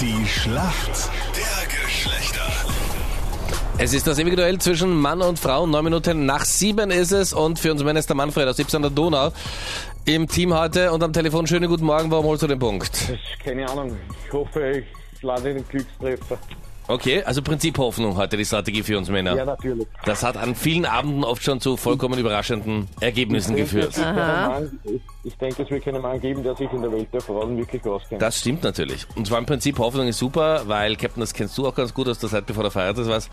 Die Schlacht der Geschlechter. Es ist das ewige Duell zwischen Mann und Frau. Neun Minuten nach sieben ist es. Und für uns Männer ist der Manfred aus Ypsen der Donau im Team heute. Und am Telefon, schönen guten Morgen. Warum holst du den Punkt? Das ist keine Ahnung. Ich hoffe, ich lande den Glückstreffer. Okay, also Prinzip Hoffnung heute die Strategie für uns Männer. Ja, natürlich. Das hat an vielen Abenden oft schon zu vollkommen überraschenden Ergebnissen Ich denke, geführt. Mann, ich, ich denke, es wird keinen Mann geben, der sich in der Welt der Frauen wirklich auskennt. Das stimmt natürlich. Und zwar im Prinzip Hoffnung ist super, weil Captain, das kennst du auch ganz gut aus der Zeit, bevor der Feiert ist was.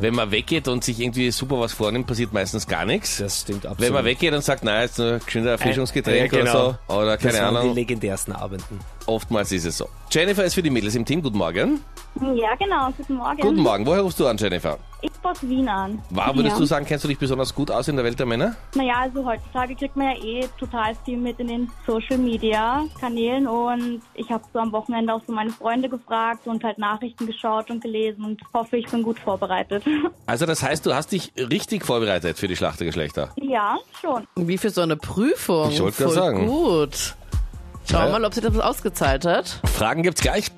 Wenn man weggeht und sich irgendwie super was vornimmt, passiert meistens gar nichts. Das stimmt absolut. Wenn man weggeht und sagt, naja, jetzt nur geschwind ein Erfrischungsgetränk Ja, genau. oder so, oder keine das waren Ahnung, die legendärsten Abenden. Oftmals ist es so. Jennifer ist für die Mädels im Team. Guten Morgen. Ja, genau. Guten Morgen. Guten Morgen. Woher rufst du an, Jennifer? Ich rufe aus Wien an. War, würdest ja. du sagen, kennst du dich besonders gut aus in der Welt der Männer? Naja, also heutzutage kriegt man ja eh total viel mit in den Social Media Kanälen und ich habe so am Wochenende auch so meine Freunde gefragt und halt Nachrichten geschaut und gelesen und hoffe, ich bin gut vorbereitet. Also das heißt, du hast dich richtig vorbereitet für die Schlacht der Geschlechter. ja, schon. Wie für so eine Prüfung. Ich wollte gerade sagen. gut. Schau Ja. mal, ob sich das ausgezahlt hat. Fragen gibt's gleich.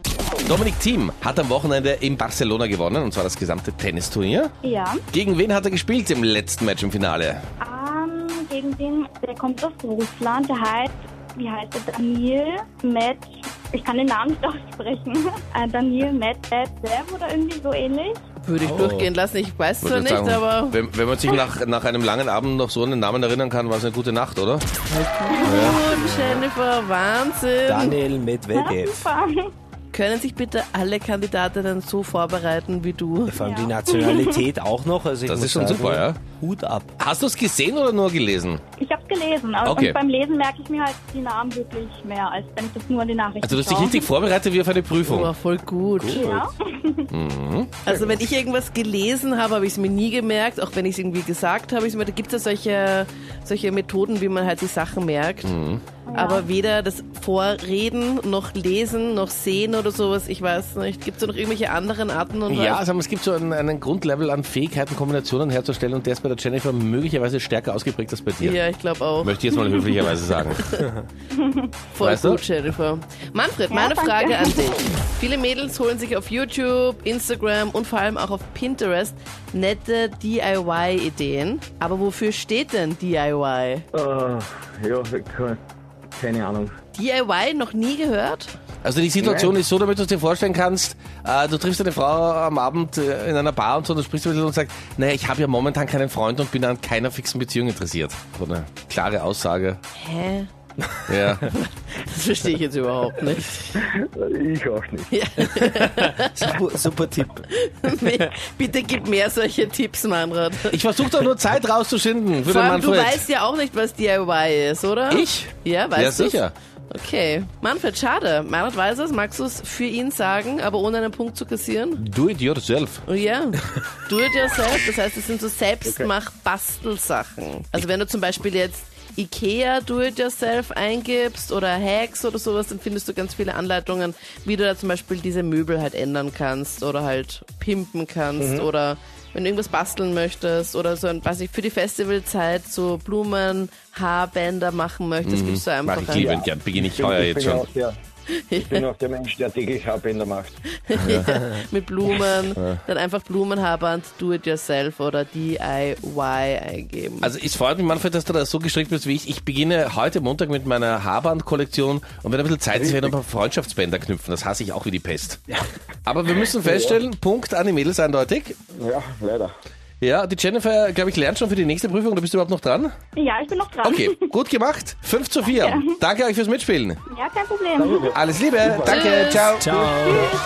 Dominik Thiem hat am Wochenende in Barcelona gewonnen, und zwar das gesamte Tennisturnier. Ja. Gegen wen hat er gespielt im letzten Match im Finale? Ähm, gegen den, der kommt aus Russland, der heißt, wie heißt er, Daniel Med, ich kann den Namen nicht aussprechen, äh, Daniel Medvedev oder irgendwie so ähnlich. Würde ich Oh. durchgehen lassen. Ich weiß zwar Würde nicht, ich sagen, aber wenn, wenn man sich nach, nach einem langen Abend noch so an den Namen erinnern kann, war es eine gute Nacht, oder? gut, Jennifer, Wahnsinn. Daniel Ja, Medvedev. Können sich bitte alle Kandidatinnen so vorbereiten wie du? Vor allem die. Nationalität auch noch. Also ich Das muss ist schon sagen, super, ja. Hut ab. Hast du es gesehen oder nur gelesen? Ich habe gelesen, aber Okay. und beim Lesen merke ich mir halt die Namen wirklich mehr, als wenn ich das nur in die Nachrichten Also du hast dich schaue. richtig vorbereitet wie auf eine Oh, Prüfung. voll gut. Ja, Also wenn ich irgendwas gelesen habe, habe ich es mir nie gemerkt. Auch wenn ich es irgendwie gesagt habe, ich mir, da gibt es ja solche, solche Methoden, wie man halt die Sachen merkt. Aber weder das Vorreden, noch Lesen, noch Sehen oder sowas, ich weiß nicht. Gibt es da noch irgendwelche anderen Arten und Ja, also es gibt so einen, einen Grundlevel an Fähigkeiten, Kombinationen herzustellen und der ist bei der Jennifer möglicherweise stärker ausgeprägt als bei dir. Ja, ich glaube auch. Möchte ich jetzt mal höflicherweise sagen. Voll Weißt du? gut, Jennifer. Manfred, Ja, meine danke. Frage an dich. Viele Mädels holen sich auf YouTube, Instagram und vor allem auch auf Pinterest nette DIY-Ideen. Aber wofür steht denn DIY? Äh, ja, ke- keine Ahnung. DIY noch nie gehört? Also die Situation Nein. ist so, damit du es dir vorstellen kannst, äh, du triffst eine Frau am Abend äh, in einer Bar und so, du sprichst mit ihr und sagst, naja, ich habe ja momentan keinen Freund und bin an keiner fixen Beziehung interessiert. So eine klare Aussage. Hä? Ja. Das verstehe ich jetzt überhaupt nicht. Ich auch nicht. Super, super Tipp. Bitte gib mehr solche Tipps, Manfred. Ich versuche doch nur Zeit rauszuschinden für Vor allem, du weißt ja auch nicht, was DIY ist, oder? Ich? Ja, weißt Ja, du's? sicher. Okay. Manfred, schade. Manfred weiß es. Magst du es für ihn sagen, aber ohne einen Punkt zu kassieren? Do it yourself. Oh ja, do it yourself. Das heißt, es sind so Selbstmach-Bastelsachen. Also wenn du zum Beispiel jetzt Ikea do it yourself eingibst oder Hacks oder sowas, dann findest du ganz viele Anleitungen, wie du da zum Beispiel diese Möbel halt ändern kannst oder halt pimpen kannst oder wenn du irgendwas basteln möchtest oder so ein, weiß ich, für die Festivalzeit so Blumen, Haarbänder machen möchtest, gibst du Mach einfach ich ein- gern. Beginne ich heuer ich jetzt schon. Auch der, ich bin auch der Mensch, der täglich Haarbänder macht. mit Blumen, dann einfach Blumenhaarband, do it yourself oder DIY eingeben. Also es freut mich, Manfred, dass du da so gestrickt bist wie ich. Ich beginne heute Montag mit meiner Haarband-Kollektion und wenn ein bisschen Zeit ist, werde ich noch ein paar Freundschaftsbänder knüpfen. Das hasse ich auch wie die Pest. Aber wir müssen feststellen, Punkt an die Mädels eindeutig. Ja, leider. Ja, die Jennifer, glaube ich, lernt schon für die nächste Prüfung. Du bist überhaupt noch dran? ja, ich bin noch dran. Okay, gut gemacht. 5 zu 4. Danke euch fürs Mitspielen. Ja, kein Problem. Alles Liebe. Danke. Tschüss. Ciao. Ciao. Tschüss.